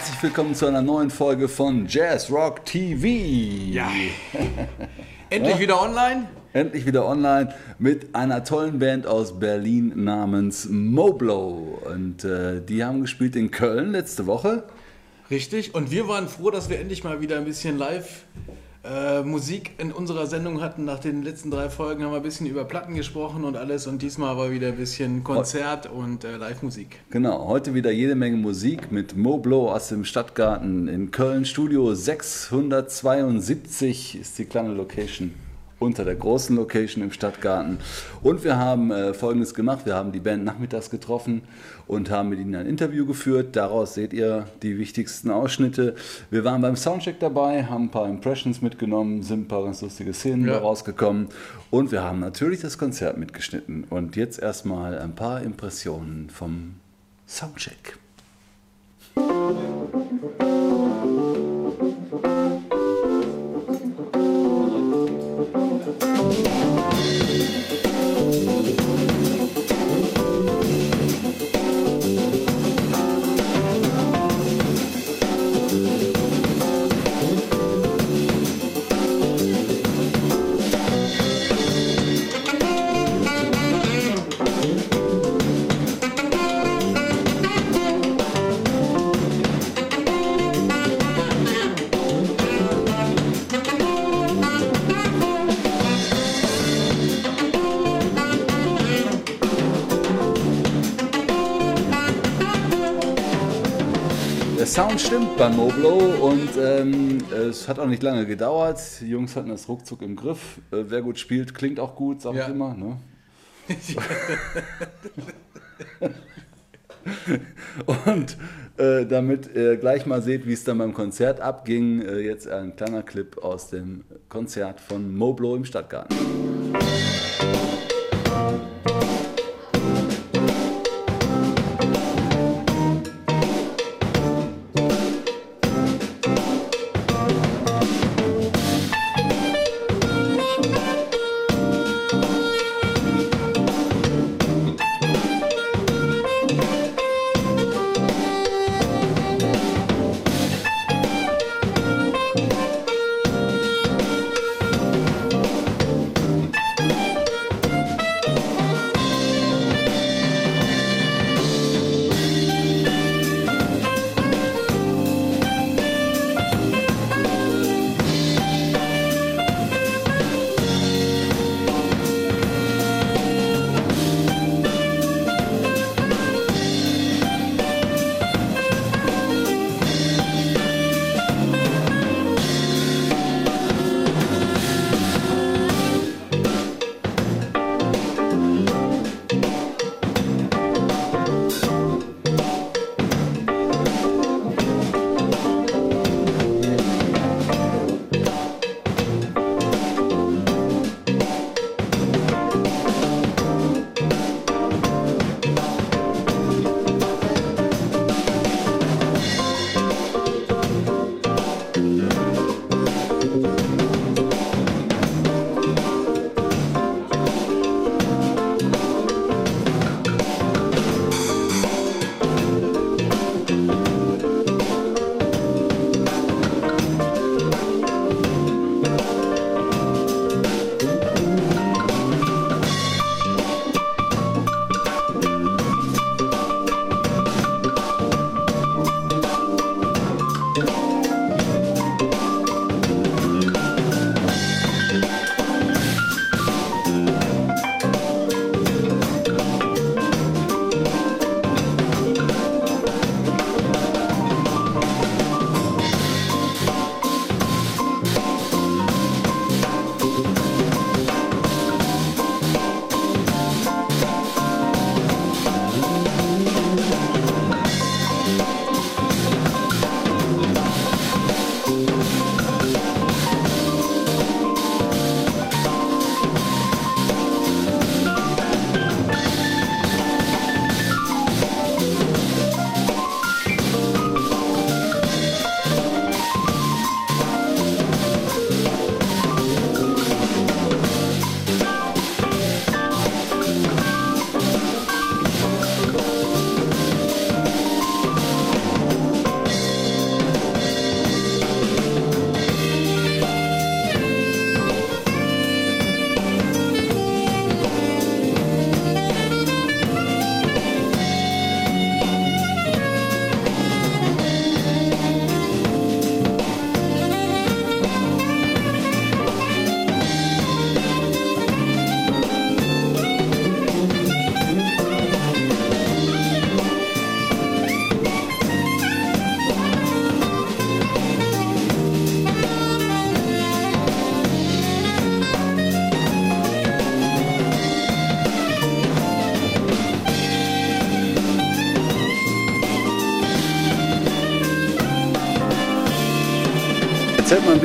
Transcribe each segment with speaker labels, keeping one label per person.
Speaker 1: herzlich willkommen zu einer neuen Folge von Jazz Rock TV.
Speaker 2: Ja. Endlich ja? wieder online?
Speaker 1: Endlich wieder online mit einer tollen Band aus Berlin namens Moblow. Und äh, die haben gespielt in Köln letzte Woche.
Speaker 2: Richtig. Und wir waren froh, dass wir endlich mal wieder ein bisschen live äh, Musik in unserer Sendung hatten. Nach den letzten drei Folgen haben wir ein bisschen über Platten gesprochen und alles. Und diesmal war wieder ein bisschen Konzert und äh, Live-Musik.
Speaker 1: Genau, heute wieder jede Menge Musik mit Moblo aus dem Stadtgarten in Köln. Studio 672 ist die kleine Location unter der großen Location im Stadtgarten. Und wir haben äh, Folgendes gemacht. Wir haben die Band nachmittags getroffen und haben mit ihnen ein Interview geführt. Daraus seht ihr die wichtigsten Ausschnitte. Wir waren beim Soundcheck dabei, haben ein paar Impressions mitgenommen, sind ein paar ganz lustige Szenen ja. rausgekommen. Und wir haben natürlich das Konzert mitgeschnitten. Und jetzt erstmal ein paar Impressionen vom Soundcheck. Sound stimmt bei Moblo und ähm, es hat auch nicht lange gedauert. Die Jungs hatten das ruckzuck im Griff. Äh, wer gut spielt, klingt auch gut, sag ja. ich immer. Ne? und äh, damit ihr gleich mal seht, wie es dann beim Konzert abging, äh, jetzt ein kleiner Clip aus dem Konzert von Moblo im Stadtgarten.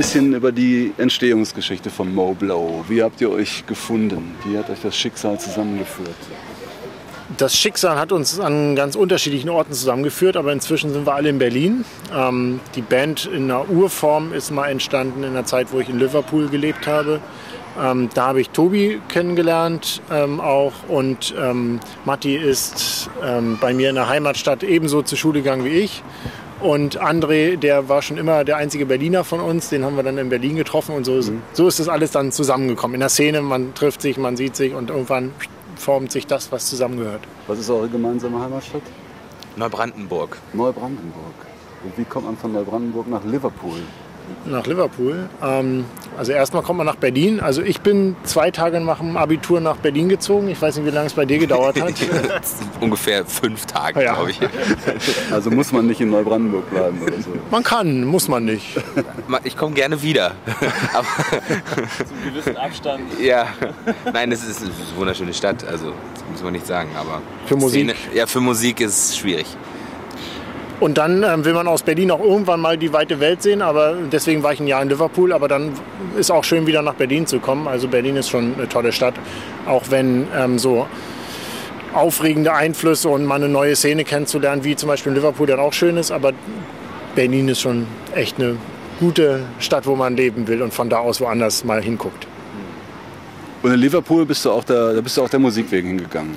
Speaker 1: Bisschen über die Entstehungsgeschichte von Mo Blow. Wie habt ihr euch gefunden? Wie hat euch das Schicksal zusammengeführt?
Speaker 3: Das Schicksal hat uns an ganz unterschiedlichen Orten zusammengeführt, aber inzwischen sind wir alle in Berlin. Ähm, die Band in einer Urform ist mal entstanden in der Zeit, wo ich in Liverpool gelebt habe. Ähm, da habe ich Tobi kennengelernt ähm, auch und ähm, Matti ist ähm, bei mir in der Heimatstadt ebenso zur Schule gegangen wie ich. Und André, der war schon immer der einzige Berliner von uns, den haben wir dann in Berlin getroffen und so, mhm. so ist das alles dann zusammengekommen. In der Szene, man trifft sich, man sieht sich und irgendwann formt sich das, was zusammengehört.
Speaker 1: Was ist eure gemeinsame Heimatstadt?
Speaker 4: Neubrandenburg.
Speaker 1: Neubrandenburg. Und wie kommt man von Neubrandenburg nach Liverpool?
Speaker 3: Nach Liverpool. Ähm, also erstmal kommt man nach Berlin. Also ich bin zwei Tage nach dem Abitur nach Berlin gezogen. Ich weiß nicht, wie lange es bei dir gedauert hat.
Speaker 4: Ungefähr fünf Tage, ja. glaube ich.
Speaker 1: Also muss man nicht in Neubrandenburg bleiben oder so?
Speaker 3: Man kann, muss man nicht.
Speaker 4: Ich komme gerne wieder.
Speaker 5: Aber Zum gewissen Abstand.
Speaker 4: Ja, nein, es ist eine wunderschöne Stadt. Also muss man nicht sagen. Aber
Speaker 3: für Musik?
Speaker 4: Szene, ja, für Musik ist es schwierig.
Speaker 3: Und dann ähm, will man aus Berlin auch irgendwann mal die weite Welt sehen, aber deswegen war ich ein Jahr in Liverpool, aber dann ist auch schön wieder nach Berlin zu kommen. Also Berlin ist schon eine tolle Stadt, auch wenn ähm, so aufregende Einflüsse und mal eine neue Szene kennenzulernen, wie zum Beispiel in Liverpool dann auch schön ist, aber Berlin ist schon echt eine gute Stadt, wo man leben will und von da aus woanders mal hinguckt.
Speaker 1: Und in Liverpool bist du auch der, da bist du auch der Musik wegen hingegangen.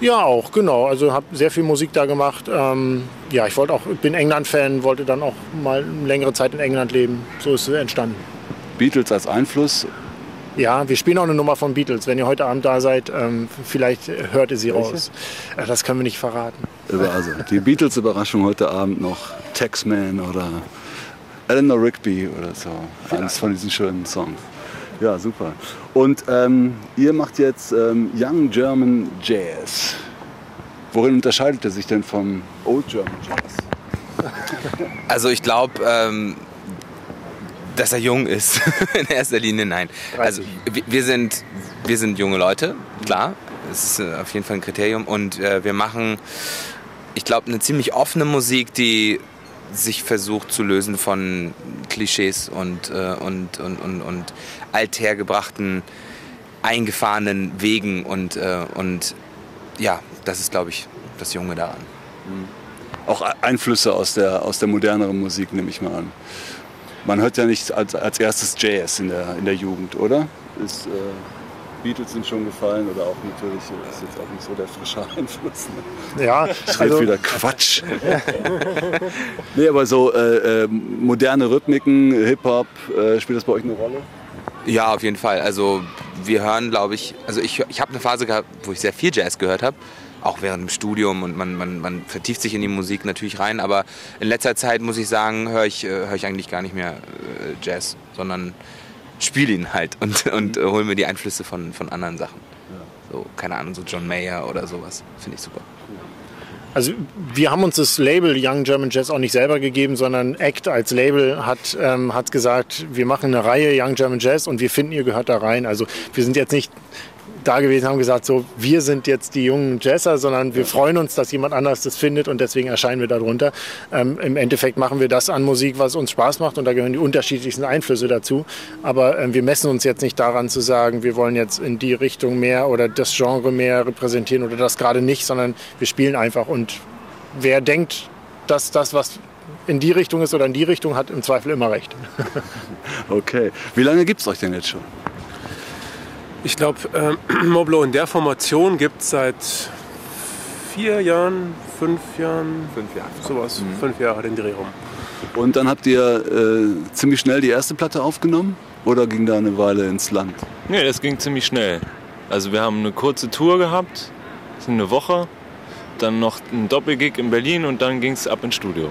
Speaker 3: Ja, auch, genau. Also habe sehr viel Musik da gemacht. Ähm, ja, ich wollte auch, bin England-Fan, wollte dann auch mal eine längere Zeit in England leben. So ist es entstanden.
Speaker 1: Beatles als Einfluss?
Speaker 3: Ja, wir spielen auch eine Nummer von Beatles. Wenn ihr heute Abend da seid, ähm, vielleicht hört ihr sie Welche? raus. Das können wir nicht verraten.
Speaker 1: Also die Beatles-Überraschung heute Abend noch Taxman oder Eleanor Rigby oder so. Eines von diesen schönen Songs. Ja, super. Und ähm, ihr macht jetzt ähm, Young German Jazz. Worin unterscheidet er sich denn vom Old German Jazz?
Speaker 4: Also ich glaube, ähm, dass er jung ist. In erster Linie nein. Also wir sind, wir sind junge Leute, klar. Das ist äh, auf jeden Fall ein Kriterium. Und äh, wir machen, ich glaube, eine ziemlich offene Musik, die sich versucht zu lösen von Klischees und, äh, und, und, und, und althergebrachten, eingefahrenen Wegen. Und, äh, und ja, das ist, glaube ich, das Junge daran. Mhm.
Speaker 1: Auch Einflüsse aus der, aus der moderneren Musik, nehme ich mal an. Man hört ja nicht als, als erstes Jazz in der, in der Jugend, oder? Ist, äh Beatles sind schon gefallen oder auch natürlich ist jetzt auch nicht so der frische Einfluss.
Speaker 3: Ne? Ja,
Speaker 1: ich rede also, wieder Quatsch. nee, aber so äh, äh, moderne Rhythmiken, Hip-Hop, äh, spielt das bei euch eine Rolle?
Speaker 4: Ja, auf jeden Fall. Also wir hören, glaube ich, also ich, ich habe eine Phase gehabt, wo ich sehr viel Jazz gehört habe auch während dem Studium und man, man, man vertieft sich in die Musik natürlich rein. Aber in letzter Zeit muss ich sagen, höre ich, äh, hör ich eigentlich gar nicht mehr äh, Jazz, sondern spiele ihn halt und, und äh, hole mir die Einflüsse von, von anderen Sachen. So, keine Ahnung, so John Mayer oder sowas. Finde ich super.
Speaker 3: Also wir haben uns das Label Young German Jazz auch nicht selber gegeben, sondern ACT als Label hat, ähm, hat gesagt, wir machen eine Reihe Young German Jazz und wir finden, ihr gehört da rein. Also wir sind jetzt nicht da gewesen, haben gesagt, so, wir sind jetzt die jungen Jazzer, sondern wir freuen uns, dass jemand anders das findet und deswegen erscheinen wir darunter. Ähm, Im Endeffekt machen wir das an Musik, was uns Spaß macht und da gehören die unterschiedlichsten Einflüsse dazu. Aber ähm, wir messen uns jetzt nicht daran zu sagen, wir wollen jetzt in die Richtung mehr oder das Genre mehr repräsentieren oder das gerade nicht, sondern wir spielen einfach und wer denkt, dass das, was in die Richtung ist oder in die Richtung, hat im Zweifel immer recht.
Speaker 1: okay. Wie lange gibt es euch denn jetzt schon?
Speaker 5: Ich glaube, äh, Moblo in der Formation gibt es seit vier Jahren, fünf Jahren.
Speaker 4: Fünf Jahre.
Speaker 5: Sowas, mhm. fünf Jahre den Dreh rum.
Speaker 1: Und dann habt ihr äh, ziemlich schnell die erste Platte aufgenommen? Oder ging da eine Weile ins Land?
Speaker 5: Nee, das ging ziemlich schnell. Also wir haben eine kurze Tour gehabt, eine Woche, dann noch ein Doppelgig in Berlin und dann ging es ab ins Studio.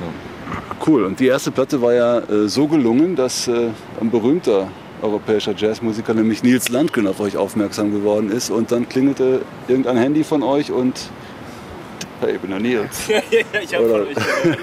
Speaker 5: Ja.
Speaker 1: Cool, und die erste Platte war ja äh, so gelungen, dass äh, ein berühmter europäischer Jazzmusiker, nämlich Nils Landgren, auf euch aufmerksam geworden ist. Und dann klingelte irgendein Handy von euch und Hey, ich bin der Nils.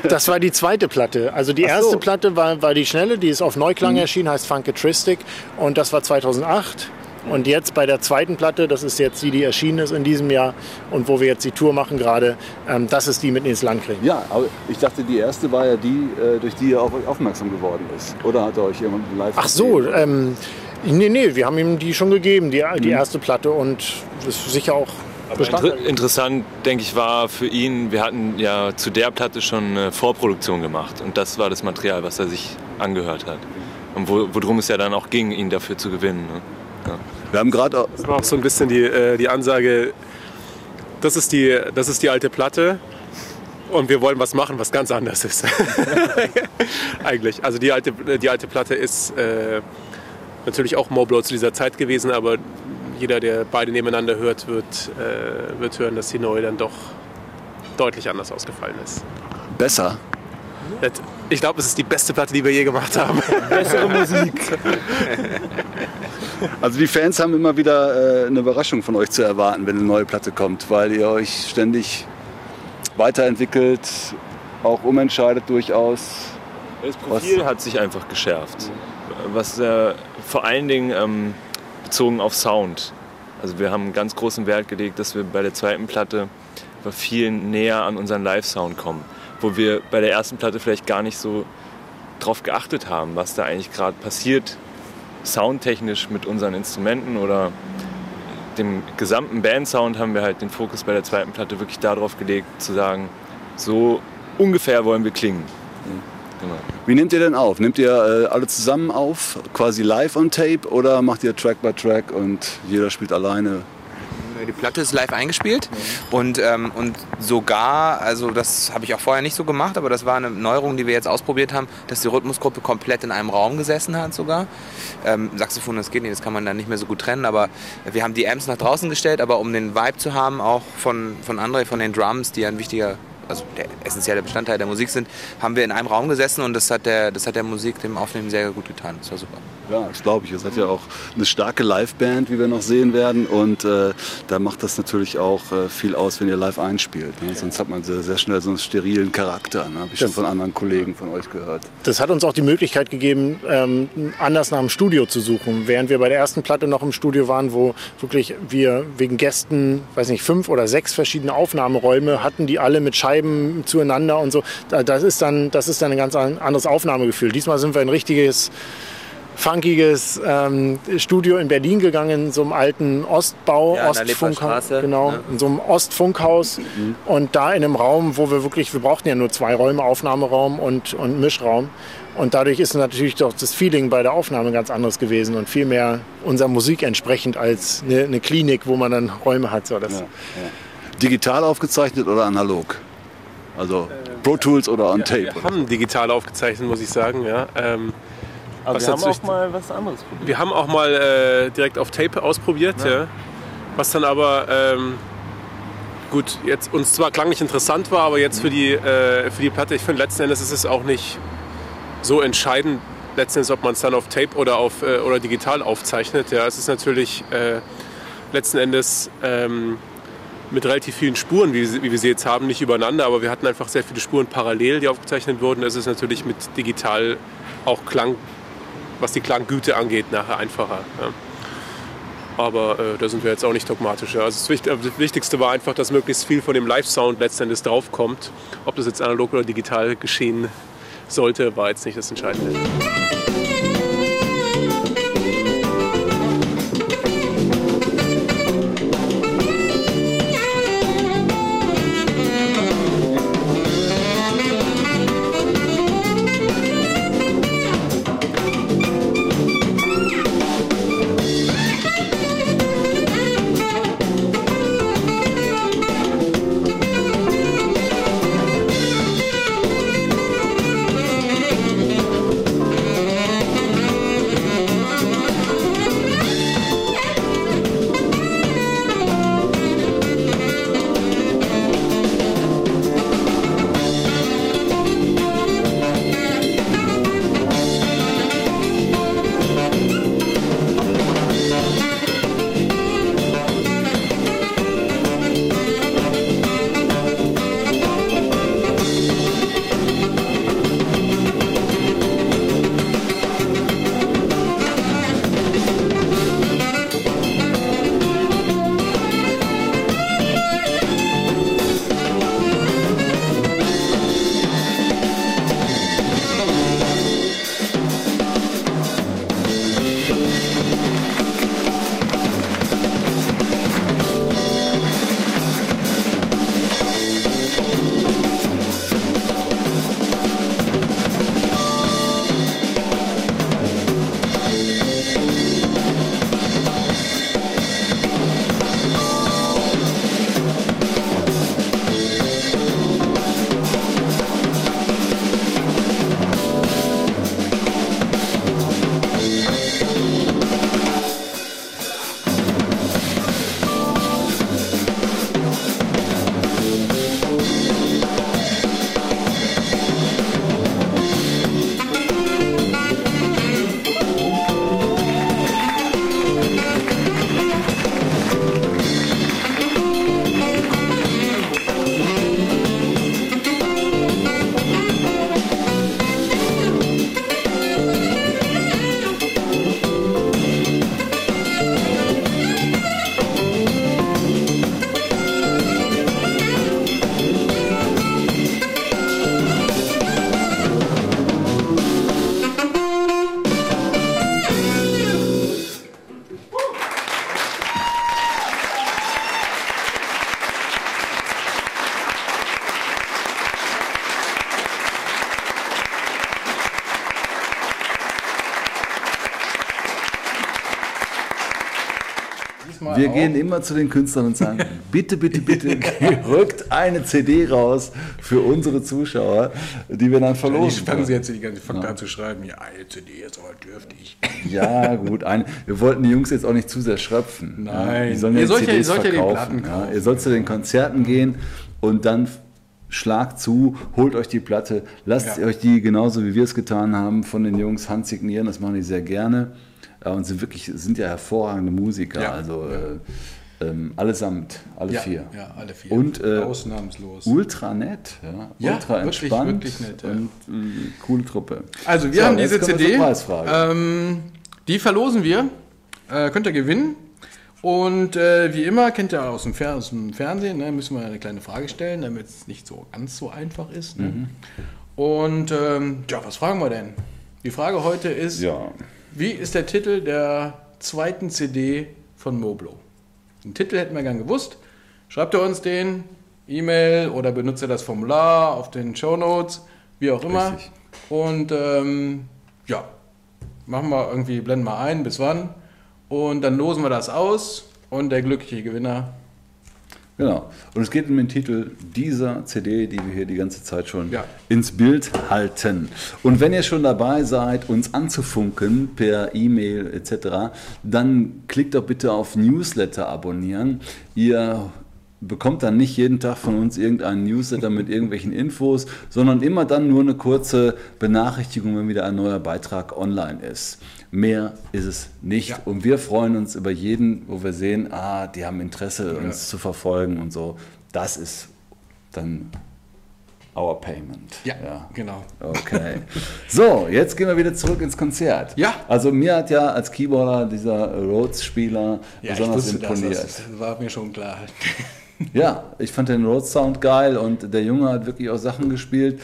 Speaker 3: das war die zweite Platte. Also die erste so. Platte war, war die schnelle, die ist auf Neuklang mhm. erschienen, heißt Funketristic. Und das war 2008. Und jetzt bei der zweiten Platte, das ist jetzt die, die erschienen ist in diesem Jahr und wo wir jetzt die Tour machen gerade, ähm, das ist die mit ins Land kriegen.
Speaker 1: Ja, aber ich dachte, die erste war ja die, äh, durch die er auf euch aufmerksam geworden ist. Oder hat er euch jemand live
Speaker 3: Ach so, ähm, nee, nee, wir haben ihm die schon gegeben, die, die erste Platte und ist sicher auch.
Speaker 5: Inter interessant, denke ich, war für ihn, wir hatten ja zu der Platte schon eine Vorproduktion gemacht und das war das Material, was er sich angehört hat. Und wo, worum es ja dann auch ging, ihn dafür zu gewinnen. Ne? Ja.
Speaker 1: Wir haben gerade
Speaker 6: Das war auch so ein bisschen die, äh, die Ansage, das ist die, das ist die alte Platte und wir wollen was machen, was ganz anders ist. Eigentlich. Also die alte, die alte Platte ist äh, natürlich auch Moblow zu dieser Zeit gewesen, aber jeder, der beide nebeneinander hört, wird, äh, wird hören, dass die neue dann doch deutlich anders ausgefallen ist.
Speaker 1: besser.
Speaker 6: Ich glaube, es ist die beste Platte, die wir je gemacht haben.
Speaker 1: Bessere Musik. Also die Fans haben immer wieder äh, eine Überraschung von euch zu erwarten, wenn eine neue Platte kommt, weil ihr euch ständig weiterentwickelt, auch umentscheidet durchaus.
Speaker 5: Das Profil hat sich einfach geschärft. Was äh, vor allen Dingen ähm, bezogen auf Sound. Also wir haben ganz großen Wert gelegt, dass wir bei der zweiten Platte viel näher an unseren Live-Sound kommen. Wo wir bei der ersten Platte vielleicht gar nicht so drauf geachtet haben, was da eigentlich gerade passiert, soundtechnisch mit unseren Instrumenten oder dem gesamten Bandsound haben wir halt den Fokus bei der zweiten Platte wirklich darauf gelegt, zu sagen, so ungefähr wollen wir klingen. Genau.
Speaker 1: Wie nehmt ihr denn auf? Nehmt ihr äh, alle zusammen auf, quasi live on Tape oder macht ihr Track by Track und jeder spielt alleine?
Speaker 4: Die Platte ist live eingespielt und, ähm, und sogar, also das habe ich auch vorher nicht so gemacht, aber das war eine Neuerung, die wir jetzt ausprobiert haben, dass die Rhythmusgruppe komplett in einem Raum gesessen hat sogar. Ähm, Saxophon, das geht nicht, das kann man dann nicht mehr so gut trennen, aber wir haben die Amps nach draußen gestellt, aber um den Vibe zu haben, auch von, von André, von den Drums, die ein wichtiger also der essentielle Bestandteil der Musik sind, haben wir in einem Raum gesessen und das hat der, das hat der Musik, dem Aufnehmen sehr gut getan. Das war super.
Speaker 1: Ja, das glaube ich. Ihr seid ja auch eine starke Liveband, wie wir noch sehen werden. Und äh, da macht das natürlich auch äh, viel aus, wenn ihr live einspielt. Ne? Sonst hat man sehr, sehr schnell so einen sterilen Charakter. Ne? Habe ich schon von anderen Kollegen von euch gehört.
Speaker 3: Das hat uns auch die Möglichkeit gegeben, ähm, anders nach dem Studio zu suchen. Während wir bei der ersten Platte noch im Studio waren, wo wirklich wir wegen Gästen, weiß nicht, fünf oder sechs verschiedene Aufnahmeräume hatten, die alle mit Scheiben zueinander und so. Da- Das ist dann, das ist dann ein ganz an- anderes Aufnahmegefühl. Diesmal sind wir ein richtiges funkiges ähm, Studio in Berlin gegangen, in so einem alten Ostbau,
Speaker 4: Ja,
Speaker 3: Ostfunkhaus, genau,
Speaker 4: ne?
Speaker 3: in so einem Ostfunkhaus und da in einem Raum, wo wir wirklich, wir brauchten ja nur zwei Räume, Aufnahmeraum und, und Mischraum und dadurch ist natürlich doch das Feeling bei der Aufnahme ganz anderes gewesen und viel mehr unserer Musik entsprechend als eine, eine Klinik, wo man dann Räume hat. So, das,
Speaker 1: Ja, ja. Digital aufgezeichnet oder analog? Also Pro Tools oder on Tape?
Speaker 6: Wir haben digital aufgezeichnet, muss ich sagen. Ja. Ähm,
Speaker 5: Aber
Speaker 6: Was
Speaker 5: wir haben auch mal was anderes probiert.
Speaker 6: wir haben auch mal äh, direkt auf Tape ausprobiert, ja. was dann aber ähm, gut jetzt uns zwar klanglich interessant war, aber jetzt für die äh, für die Platte, ich finde letzten Endes ist es auch nicht so entscheidend letzten Endes, ob man es dann auf Tape oder auf äh, oder digital aufzeichnet. Ja, es ist natürlich äh, letzten Endes ähm, mit relativ vielen Spuren, wie, wie wir sie jetzt haben, nicht übereinander, aber wir hatten einfach sehr viele Spuren parallel, die aufgezeichnet wurden. Es ist natürlich mit digital auch Klang, was die Klanggüte angeht, nachher einfacher. Ja. Aber äh, da sind wir jetzt auch nicht dogmatisch. Ja. Also das, Wicht- das Wichtigste war einfach, dass möglichst viel von dem Live-Sound letztendlich draufkommt. Ob das jetzt analog oder digital geschehen sollte, war jetzt nicht das Entscheidende.
Speaker 2: Mal
Speaker 1: Wir
Speaker 2: auch.
Speaker 1: gehen immer zu den Künstlern und sagen, bitte, bitte, bitte, rückt eine CD raus für unsere Zuschauer, die wir dann
Speaker 2: Ich
Speaker 1: verlosen.
Speaker 2: fangen
Speaker 1: können.
Speaker 2: Sie jetzt die ganze Fakt an zu schreiben. Ja, eine CD ist aber dürftig.
Speaker 1: Ja, gut. Ein, wir wollten die Jungs jetzt auch nicht zu sehr schröpfen.
Speaker 2: Nein.
Speaker 1: Ja, die sollen
Speaker 2: Ihr
Speaker 1: ja
Speaker 2: sollt ja- ihr
Speaker 1: CDs
Speaker 2: sollt ja die
Speaker 1: verkaufen.
Speaker 2: Platten
Speaker 1: ja.
Speaker 2: kaufen.
Speaker 1: Ihr sollt zu den Konzerten gehen und dann schlagt zu, holt euch die Platte, lasst
Speaker 2: Ja.
Speaker 1: euch die genauso wie wir es getan haben von den Jungs handsignieren. Das machen die sehr gerne. Und sind wirklich sind ja hervorragende Musiker.
Speaker 2: Ja.
Speaker 1: Also äh, ähm, allesamt, alle
Speaker 2: Ja,
Speaker 1: vier.
Speaker 2: ja, alle vier.
Speaker 1: Und äh,
Speaker 2: Ausnahmslos.
Speaker 1: ultra nett, ja,
Speaker 2: Ja,
Speaker 1: ultra
Speaker 2: wirklich,
Speaker 1: entspannt
Speaker 2: wirklich nett, ja.
Speaker 1: und äh, coole Truppe.
Speaker 2: Also wir
Speaker 1: So,
Speaker 2: haben diese CD. Ähm, die verlosen wir. Äh, könnt ihr gewinnen. Und äh, wie immer, kennt ihr aus dem, Fer aus dem Fernsehen, ne, müssen wir eine kleine Frage stellen, damit es nicht so ganz so einfach ist. Ne?
Speaker 1: Mhm.
Speaker 2: Und ähm, ja, was fragen wir denn? Die Frage heute ist,
Speaker 1: Ja.
Speaker 2: Wie ist der Titel der zweiten CD von Moblo? Den Titel hätten wir gern gewusst. Schreibt ihr uns den, E-Mail oder benutzt ihr das Formular auf den Show Notes, wie auch immer.
Speaker 1: Richtig.
Speaker 2: Und ähm, ja, machen wir irgendwie, blenden wir ein, bis wann. Und dann losen wir das aus und der glückliche Gewinner.
Speaker 1: Genau. Und es geht um den Titel dieser CD, die wir hier die ganze Zeit schon
Speaker 2: Ja.
Speaker 1: ins Bild halten. Und wenn ihr schon dabei seid, uns anzufunken per E-Mail etc., dann klickt doch bitte auf Newsletter abonnieren. Ihr bekommt dann nicht jeden Tag von uns irgendeinen Newsletter mit irgendwelchen Infos, sondern immer dann nur eine kurze Benachrichtigung, wenn wieder ein neuer Beitrag online ist. Mehr ist es nicht.
Speaker 2: Ja.
Speaker 1: Und wir freuen uns über jeden, wo wir sehen, ah, die haben Interesse, uns zu verfolgen und so. Das ist dann our payment.
Speaker 2: genau.
Speaker 1: Okay. So, jetzt gehen wir wieder zurück ins Konzert.
Speaker 2: Ja.
Speaker 1: Also mir hat ja als Keyboarder dieser Rhodes-Spieler
Speaker 2: Ja,
Speaker 1: besonders
Speaker 2: wusste das,
Speaker 1: imponiert.
Speaker 2: das war mir schon klar.
Speaker 1: Ja, ich fand den Rhodes Sound geil und der Junge hat wirklich auch Sachen gespielt,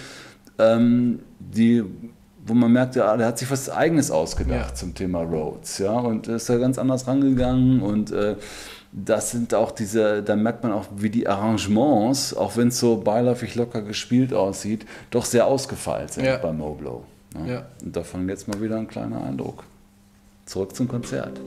Speaker 1: ähm, die, wo man merkt, ja, der hat sich was Eigenes ausgedacht
Speaker 2: Ja.
Speaker 1: zum Thema Rhodes, ja, und ist da ganz anders rangegangen und äh, das sind auch diese, da merkt man auch, wie die Arrangements, auch wenn es so beiläufig locker gespielt aussieht, doch sehr ausgefeilt sind
Speaker 2: Ja.
Speaker 1: bei Moblow. Ne?
Speaker 2: Ja.
Speaker 1: Und davon jetzt mal wieder ein kleiner Eindruck. Zurück zum Konzert.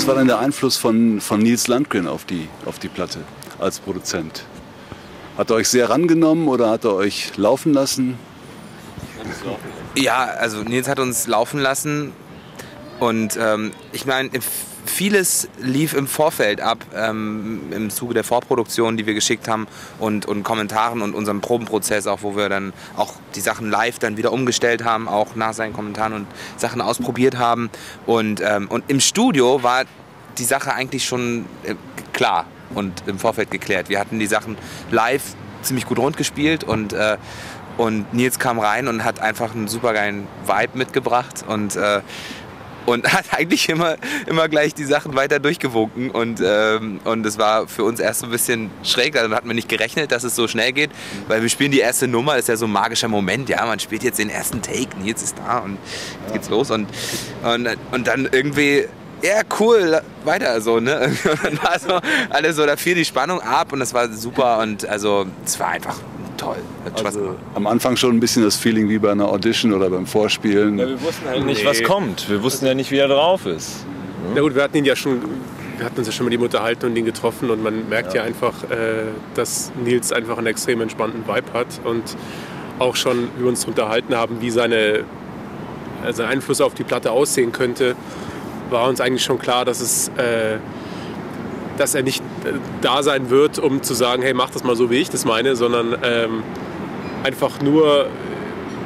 Speaker 1: Groß war denn der Einfluss von, von Nils Landgren auf die, auf die Platte als Produzent? Hat er euch sehr rangenommen oder hat er euch laufen lassen?
Speaker 4: Ja, also Nils hat uns laufen lassen und ähm, ich meine, vieles lief im Vorfeld ab, ähm, im Zuge der Vorproduktion, die wir geschickt haben und, und Kommentaren und unserem Probenprozess auch, wo wir dann auch die Sachen live dann wieder umgestellt haben, auch nach seinen Kommentaren und Sachen ausprobiert haben. Und, ähm, und im Studio war die Sache eigentlich schon äh, klar und im Vorfeld geklärt. Wir hatten die Sachen live ziemlich gut rund gespielt und äh, und Nils kam rein und hat einfach einen super geilen Vibe mitgebracht und äh, und hat eigentlich immer, immer gleich die Sachen weiter durchgewunken. Und, ähm, und es war für uns erst so ein bisschen schräg. Dann hatten wir nicht gerechnet, dass es so schnell geht, weil wir spielen die erste Nummer, das ist ja so ein magischer Moment. Ja, man spielt jetzt den ersten Take, Nils ist da und jetzt geht's los. Und, und, und dann irgendwie ja, cool, weiter so, ne? Und dann war so alles so, da fiel die Spannung ab und das war super und also es war einfach toll.
Speaker 1: Hat also am Anfang schon ein bisschen das Feeling wie bei einer Audition oder beim Vorspielen.
Speaker 5: Ja, wir wussten halt nicht, was kommt. Wir wussten ja nicht, wie er drauf ist.
Speaker 6: Ja. ja gut, wir hatten ihn ja schon, wir hatten uns ja schon mit ihm unterhalten und ihn getroffen und man merkt ja, ja einfach, äh, dass Nils einfach einen extrem entspannten Vibe hat und auch schon, wie wir uns unterhalten haben, wie seine, äh, sein Einfluss auf die Platte aussehen könnte, war uns eigentlich schon klar, dass es äh, dass er nicht da sein wird, um zu sagen, hey, mach das mal so, wie ich das meine, sondern ähm, einfach nur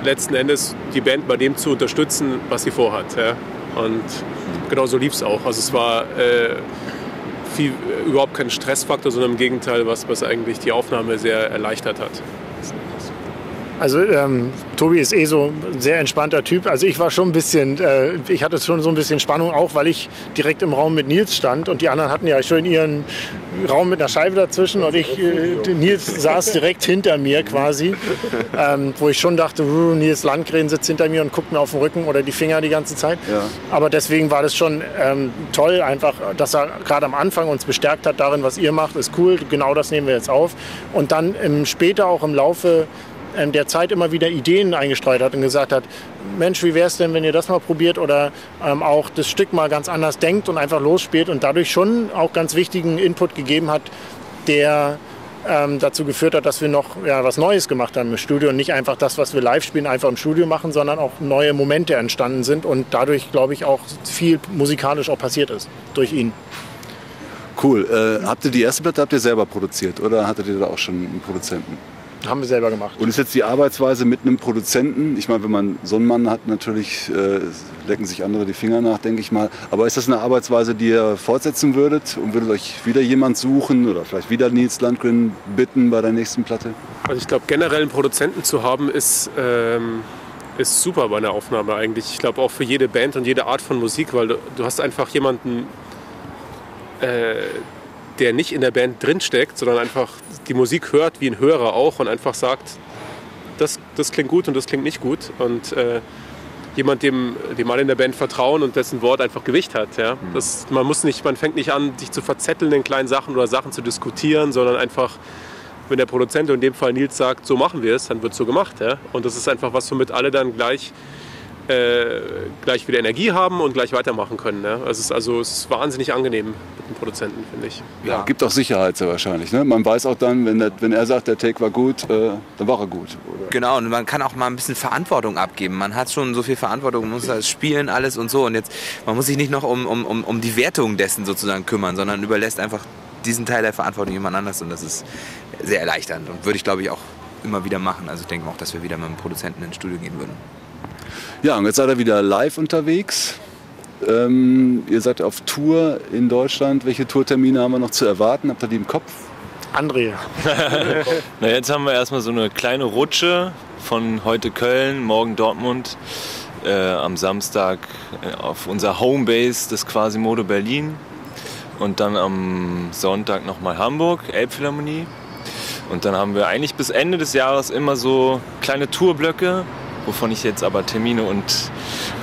Speaker 6: letzten Endes die Band bei dem zu unterstützen, was sie vorhat. Ja? Und genau so lief es auch. Also es war äh, viel, überhaupt kein Stressfaktor, sondern im Gegenteil, was, was eigentlich die Aufnahme sehr erleichtert hat.
Speaker 3: Also ähm, Tobi ist eh so ein sehr entspannter Typ. Also ich war schon ein bisschen, äh, ich hatte schon so ein bisschen Spannung, auch weil ich direkt im Raum mit Nils stand und die anderen hatten ja schön ihren Raum mit einer Scheibe dazwischen und ich, äh, Nils saß direkt hinter mir quasi, ähm, wo ich schon dachte, uh, Nils Landgren sitzt hinter mir und guckt mir auf den Rücken oder die Finger die ganze Zeit. Ja. Aber deswegen war das schon ähm, toll, einfach, dass er gerade am Anfang uns bestärkt hat darin, was ihr macht, ist cool, genau das nehmen wir jetzt auf. Und dann im, später auch im Laufe ähm, der Zeit immer wieder Ideen eingestreut hat und gesagt hat, Mensch, wie wäre es denn, wenn ihr das mal probiert oder ähm, auch das Stück mal ganz anders denkt und einfach losspielt und dadurch schon auch ganz wichtigen Input gegeben hat, der ähm, dazu geführt hat, dass wir noch ja, was Neues gemacht haben im Studio und nicht einfach das, was wir live spielen, einfach im Studio machen, sondern auch neue Momente entstanden sind und dadurch, glaube ich, auch viel musikalisch auch passiert ist durch ihn.
Speaker 1: Cool. Äh, habt ihr die erste Platte habt ihr selber produziert oder hattet ihr da auch schon einen Produzenten?
Speaker 3: Haben wir selber gemacht.
Speaker 1: Und ist jetzt die Arbeitsweise mit einem Produzenten? Ich meine, wenn man so einen Mann hat, natürlich äh, lecken sich andere die Finger nach, denke ich mal. Aber ist das eine Arbeitsweise, die ihr fortsetzen würdet? Und würdet euch wieder jemand suchen oder vielleicht wieder Nils Landgren bitten bei der nächsten Platte?
Speaker 6: Also ich glaube, generell einen Produzenten zu haben, ist, ähm, ist super bei einer Aufnahme eigentlich. Ich glaube auch für jede Band und jede Art von Musik, weil du, du hast einfach jemanden, äh, der nicht in der Band drinsteckt, sondern einfach die Musik hört wie ein Hörer auch und einfach sagt, das, das klingt gut und das klingt nicht gut. Und äh, jemand, dem, dem alle in der Band vertrauen und dessen Wort einfach Gewicht hat. Ja? Mhm. Das, man, muss nicht, man fängt nicht an, sich zu verzetteln in kleinen Sachen oder Sachen zu diskutieren, sondern einfach, wenn der Produzent, in dem Fall Nils, sagt, so machen wir es, dann wird so gemacht. Ja? Und das ist einfach was, womit alle dann gleich äh, gleich wieder Energie haben und gleich weitermachen können. Ne? Also es ist also es ist wahnsinnig angenehm mit dem Produzenten, finde ich.
Speaker 1: Ja, gibt auch Sicherheit sehr wahrscheinlich. Ne? Man weiß auch dann, wenn, der, wenn er sagt, der Take war gut, äh, dann war er gut.
Speaker 4: Oder? Genau, und man kann auch mal ein bisschen Verantwortung abgeben. Man hat schon so viel Verantwortung, man muss das spielen, alles und so. Und jetzt, man muss sich nicht noch um, um, um, um die Wertung dessen sozusagen kümmern, sondern überlässt einfach diesen Teil der Verantwortung jemand anders. Und das ist sehr erleichternd und würde ich, glaube ich, auch immer wieder machen. Also ich denke auch, dass wir wieder mit dem Produzenten ins Studio gehen würden.
Speaker 1: Ja, und jetzt seid ihr wieder live unterwegs. Ähm, ihr seid auf Tour in Deutschland. Welche Tourtermine haben wir noch zu erwarten? Habt ihr die im Kopf?
Speaker 3: André.
Speaker 5: Na, jetzt haben wir erstmal so eine kleine Rutsche von heute Köln, morgen Dortmund, äh, am Samstag äh, auf unser Homebase des Quasimodo Berlin und dann am Sonntag nochmal Hamburg, Elbphilharmonie. Und dann haben wir eigentlich bis Ende des Jahres immer so kleine Tourblöcke, wovon ich jetzt aber Termine und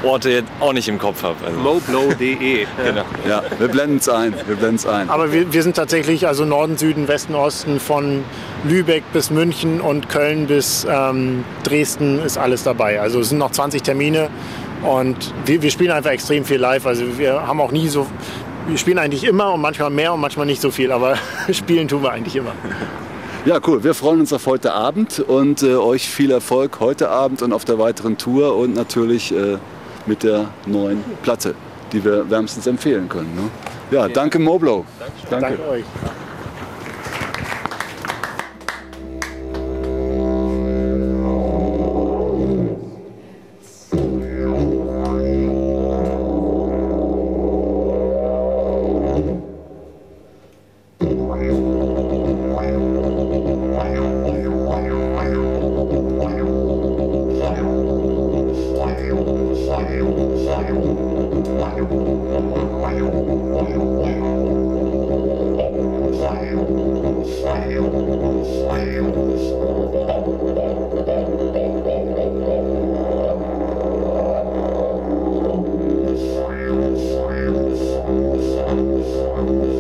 Speaker 5: Orte jetzt auch nicht im Kopf habe.
Speaker 6: Also. Moblow.de.
Speaker 1: genau. Ja, wir blenden es ein. Wir blenden ein.
Speaker 3: Aber wir, wir sind tatsächlich also Norden, Süden, Westen, Osten von Lübeck bis München und Köln bis ähm, Dresden ist alles dabei. Also es sind noch 20 Termine und wir, wir spielen einfach extrem viel live. Also wir haben auch nie so wir spielen eigentlich immer und manchmal mehr und manchmal nicht so viel, aber spielen tun wir eigentlich immer.
Speaker 1: Ja, cool. Wir freuen uns auf heute Abend und äh, euch viel Erfolg heute Abend und auf der weiteren Tour und natürlich äh, mit der neuen Platte, die wir wärmstens empfehlen können. Ne? Ja, danke Moblo. Danke.
Speaker 3: Danke euch. Thank you.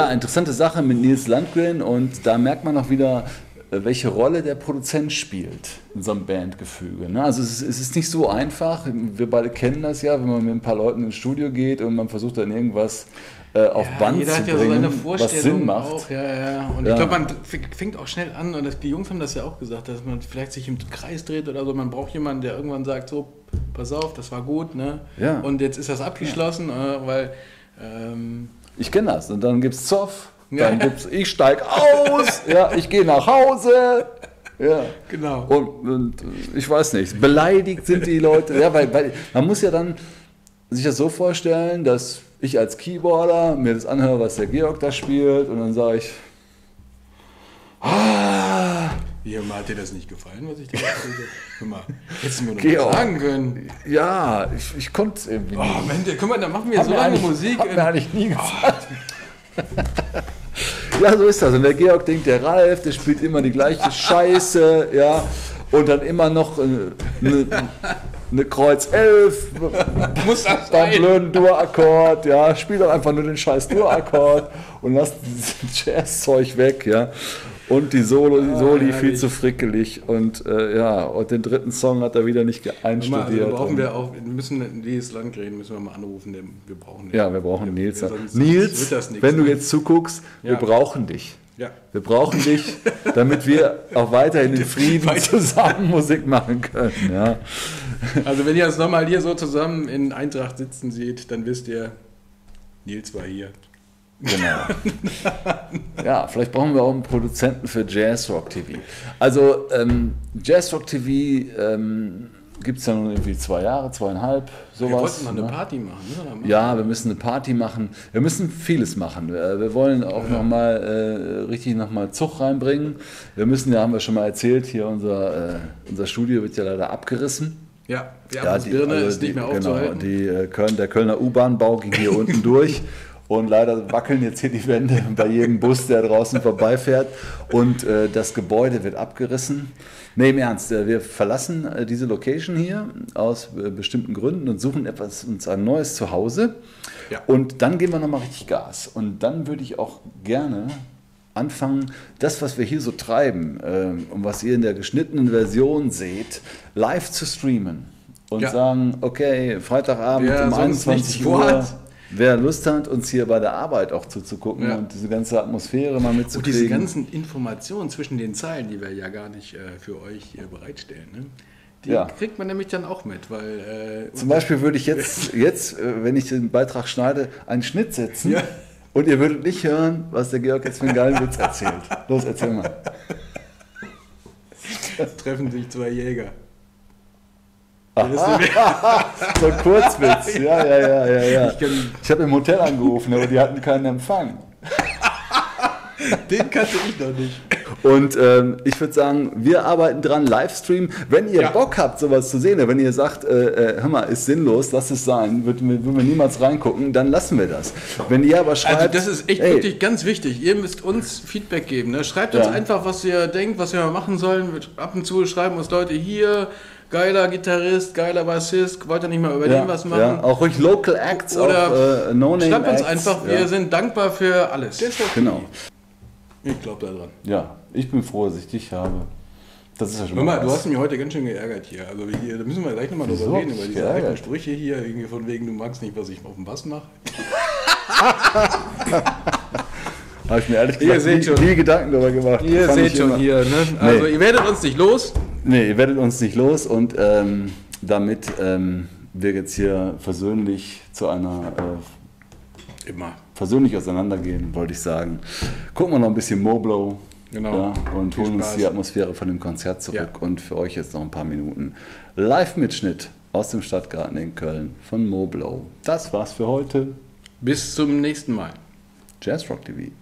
Speaker 1: Ja, interessante Sache mit Nils Landgren und da merkt man auch wieder, äh, welche Rolle der Produzent spielt in so einem Bandgefüge. Ne? Also es ist, es ist nicht so einfach. Wir beide kennen das ja, wenn man mit ein paar Leuten ins Studio geht und man versucht dann irgendwas äh, auf
Speaker 2: Ja,
Speaker 1: Band
Speaker 2: jeder
Speaker 1: zu
Speaker 2: hat ja so
Speaker 1: bringen, was
Speaker 2: Vorstellung
Speaker 1: Sinn macht.
Speaker 2: Auch, ja, ja. Und ich glaube, man fängt auch schnell an, und das, die Jungs haben das ja auch gesagt, dass man vielleicht sich im Kreis dreht oder so. Man braucht jemanden, der irgendwann sagt, so, pass auf, das war gut, ne?
Speaker 1: Ja.
Speaker 2: Und jetzt ist das abgeschlossen, äh, weil ähm,
Speaker 1: Ich kenne das. Und dann gibt es Zoff, dann gibt's ich steig aus, ja, ich gehe nach Hause. Ja.
Speaker 2: Genau.
Speaker 1: Und, und ich weiß nicht, beleidigt sind die Leute. Ja, weil, weil man muss ja dann sich das so vorstellen, dass ich als Keyboarder mir das anhöre, was der Georg da spielt, und dann sage ich, ah,
Speaker 2: wie hör mal, hat dir das nicht gefallen, was ich da erzählt habe? Hättest du mir noch mal sagen können.
Speaker 1: ja, ich, ich konnte es irgendwie
Speaker 2: Oh,
Speaker 1: nicht.
Speaker 2: Mensch, guck mal, dann machen wir
Speaker 1: Hat
Speaker 2: so lange Musik.
Speaker 1: Hat mir eigentlich nie gesagt. ja, so ist das. Und der Georg denkt, der Ralf, der spielt immer die gleiche Scheiße, ja. Und dann immer noch äh, ne, eine Kreuz 11,
Speaker 2: Muss das
Speaker 1: beim
Speaker 2: sein?
Speaker 1: blöden Dur-Akkord, ja, spiel doch einfach nur den scheiß Dur-Akkord und lass dieses Jazz-Zeug weg, ja. Und die Solo, die Soli viel
Speaker 2: herrlich.
Speaker 1: zu frickelig und äh, ja, und den dritten Song hat er wieder nicht
Speaker 2: also
Speaker 1: einstudiert.
Speaker 2: brauchen
Speaker 1: Und-
Speaker 2: wir auch, wir müssen dieses Landgren müssen wir mal anrufen, den, wir brauchen den.
Speaker 1: ja, wir brauchen Nils.
Speaker 2: Sonst
Speaker 1: Nils,
Speaker 2: nichts,
Speaker 1: wenn du
Speaker 2: ne?
Speaker 1: jetzt zuguckst, wir
Speaker 2: Ja.
Speaker 1: brauchen dich.
Speaker 2: Ja.
Speaker 1: Wir brauchen dich, damit wir auch weiterhin in Frieden zusammen Musik machen können. Ja.
Speaker 2: Also wenn ihr uns nochmal hier so zusammen in Eintracht sitzen seht, dann wisst ihr, Nils war hier.
Speaker 1: Genau. ja, vielleicht brauchen wir auch einen Produzenten für Jazzrock TV. Also ähm, Jazzrock TV ähm, gibt es ja nun irgendwie zwei Jahre, zweieinhalb, sowas.
Speaker 2: Wir wollten mal eine
Speaker 1: ne?
Speaker 2: Party machen. Müssen wir noch machen?
Speaker 1: Ja, wir müssen eine Party machen. Wir müssen vieles machen. Wir, wir wollen auch noch mal äh, richtig nochmal Zug reinbringen. Wir müssen, ja, haben wir schon mal erzählt, hier unser, äh, unser Studio wird ja leider abgerissen.
Speaker 2: Ja, die
Speaker 1: Ja,
Speaker 2: Atmosphäre
Speaker 1: also
Speaker 2: ist nicht mehr
Speaker 1: genau,
Speaker 2: aufzuhalten.
Speaker 1: die, äh, Köln, der Kölner U-Bahn-Bau ging hier unten durch. Und leider wackeln jetzt hier die Wände bei jedem Bus, der draußen vorbeifährt. Und äh, das Gebäude wird abgerissen. Nee, im Ernst, äh, wir verlassen äh, diese Location hier aus äh, bestimmten Gründen und suchen etwas, uns ein neues Zuhause.
Speaker 2: Ja.
Speaker 1: Und dann geben wir nochmal richtig Gas. Und dann würde ich auch gerne anfangen, das, was wir hier so treiben ähm, und was ihr in der geschnittenen Version seht, live zu streamen. Und
Speaker 2: Ja.
Speaker 1: sagen, okay, Freitagabend
Speaker 2: Wer
Speaker 1: um
Speaker 2: sonst
Speaker 1: 21
Speaker 2: nichts
Speaker 1: Uhr.
Speaker 2: vorhat.
Speaker 1: Wer Lust hat, uns hier bei der Arbeit auch zuzugucken
Speaker 2: Ja.
Speaker 1: und diese ganze Atmosphäre mal
Speaker 2: Und
Speaker 1: mitzukriegen.
Speaker 2: diese ganzen Informationen zwischen den Zeilen, die wir ja gar nicht äh, für euch hier bereitstellen, ne? die
Speaker 1: Ja.
Speaker 2: kriegt man nämlich dann auch mit, weil äh,
Speaker 1: Zum Beispiel würde ich jetzt, jetzt, äh, wenn ich den Beitrag schneide, einen Schnitt setzen
Speaker 2: Ja.
Speaker 1: und ihr würdet nicht hören, was der Georg jetzt für einen geilen Witz erzählt. Los, erzähl mal.
Speaker 2: treffen sich zwei Jäger.
Speaker 1: So ein Kurzwitz. Ja, ja, ja, ja, ja.
Speaker 2: Ich
Speaker 1: Ich habe im Hotel angerufen, aber die hatten keinen Empfang.
Speaker 2: Den kannte ich noch nicht.
Speaker 1: Und ähm, ich würde sagen, wir arbeiten dran, Livestream. Wenn ihr
Speaker 2: Ja.
Speaker 1: Bock habt, sowas zu sehen, wenn ihr sagt, äh, äh, hör mal, ist sinnlos, lass es sein, würden wir, würden wir niemals reingucken, dann lassen wir das. Wenn ihr aber schreibt,
Speaker 2: Also das ist echt
Speaker 1: ey,
Speaker 2: wirklich ganz wichtig. Ihr müsst uns Feedback geben. Ne? Schreibt uns
Speaker 1: Ja.
Speaker 2: einfach, was ihr denkt, was wir machen sollen. Ab und zu schreiben uns Leute hier, geiler Gitarrist, geiler Bassist, wollt ihr nicht mal über
Speaker 1: ja,
Speaker 2: den was machen?
Speaker 1: ja, auch ruhig Local Acts,
Speaker 2: Oder
Speaker 1: auch äh, No-Name
Speaker 2: Schreibt uns einfach, wir
Speaker 1: ja.
Speaker 2: sind dankbar für alles.
Speaker 1: Genau.
Speaker 2: Ich glaube da dran.
Speaker 1: Ja, ich bin froh, dass ich dich habe. Das ist ja schon
Speaker 2: Hör mal,
Speaker 1: was.
Speaker 2: du hast mich heute ganz schön geärgert hier. Also hier, da müssen wir gleich nochmal drüber reden, über diese alten Sprüche hier, irgendwie von wegen, du magst nicht, was ich auf dem Bass mache.
Speaker 1: Habe ich mir ehrlich
Speaker 2: Ihr
Speaker 1: gesagt
Speaker 2: seht
Speaker 1: nie,
Speaker 2: schon.
Speaker 1: nie Gedanken darüber gemacht.
Speaker 2: Ihr seht schon
Speaker 1: immer-
Speaker 2: hier, ne? Also
Speaker 1: Nee.
Speaker 2: ihr werdet uns nicht los.
Speaker 1: Nee, ihr werdet uns nicht los und ähm, damit ähm, wir jetzt hier versöhnlich zu einer äh,
Speaker 2: Immer.
Speaker 1: versöhnlich auseinandergehen, wollte ich sagen. Gucken wir noch ein bisschen Moblow.
Speaker 2: Genau.
Speaker 1: Ja, und holen uns die Atmosphäre von dem Konzert zurück.
Speaker 2: Ja.
Speaker 1: Und für euch jetzt noch ein paar Minuten Live-Mitschnitt aus dem Stadtgarten in Köln von Moblow. Das war's für heute.
Speaker 2: Bis zum nächsten Mal.
Speaker 1: Jazz Rock TV.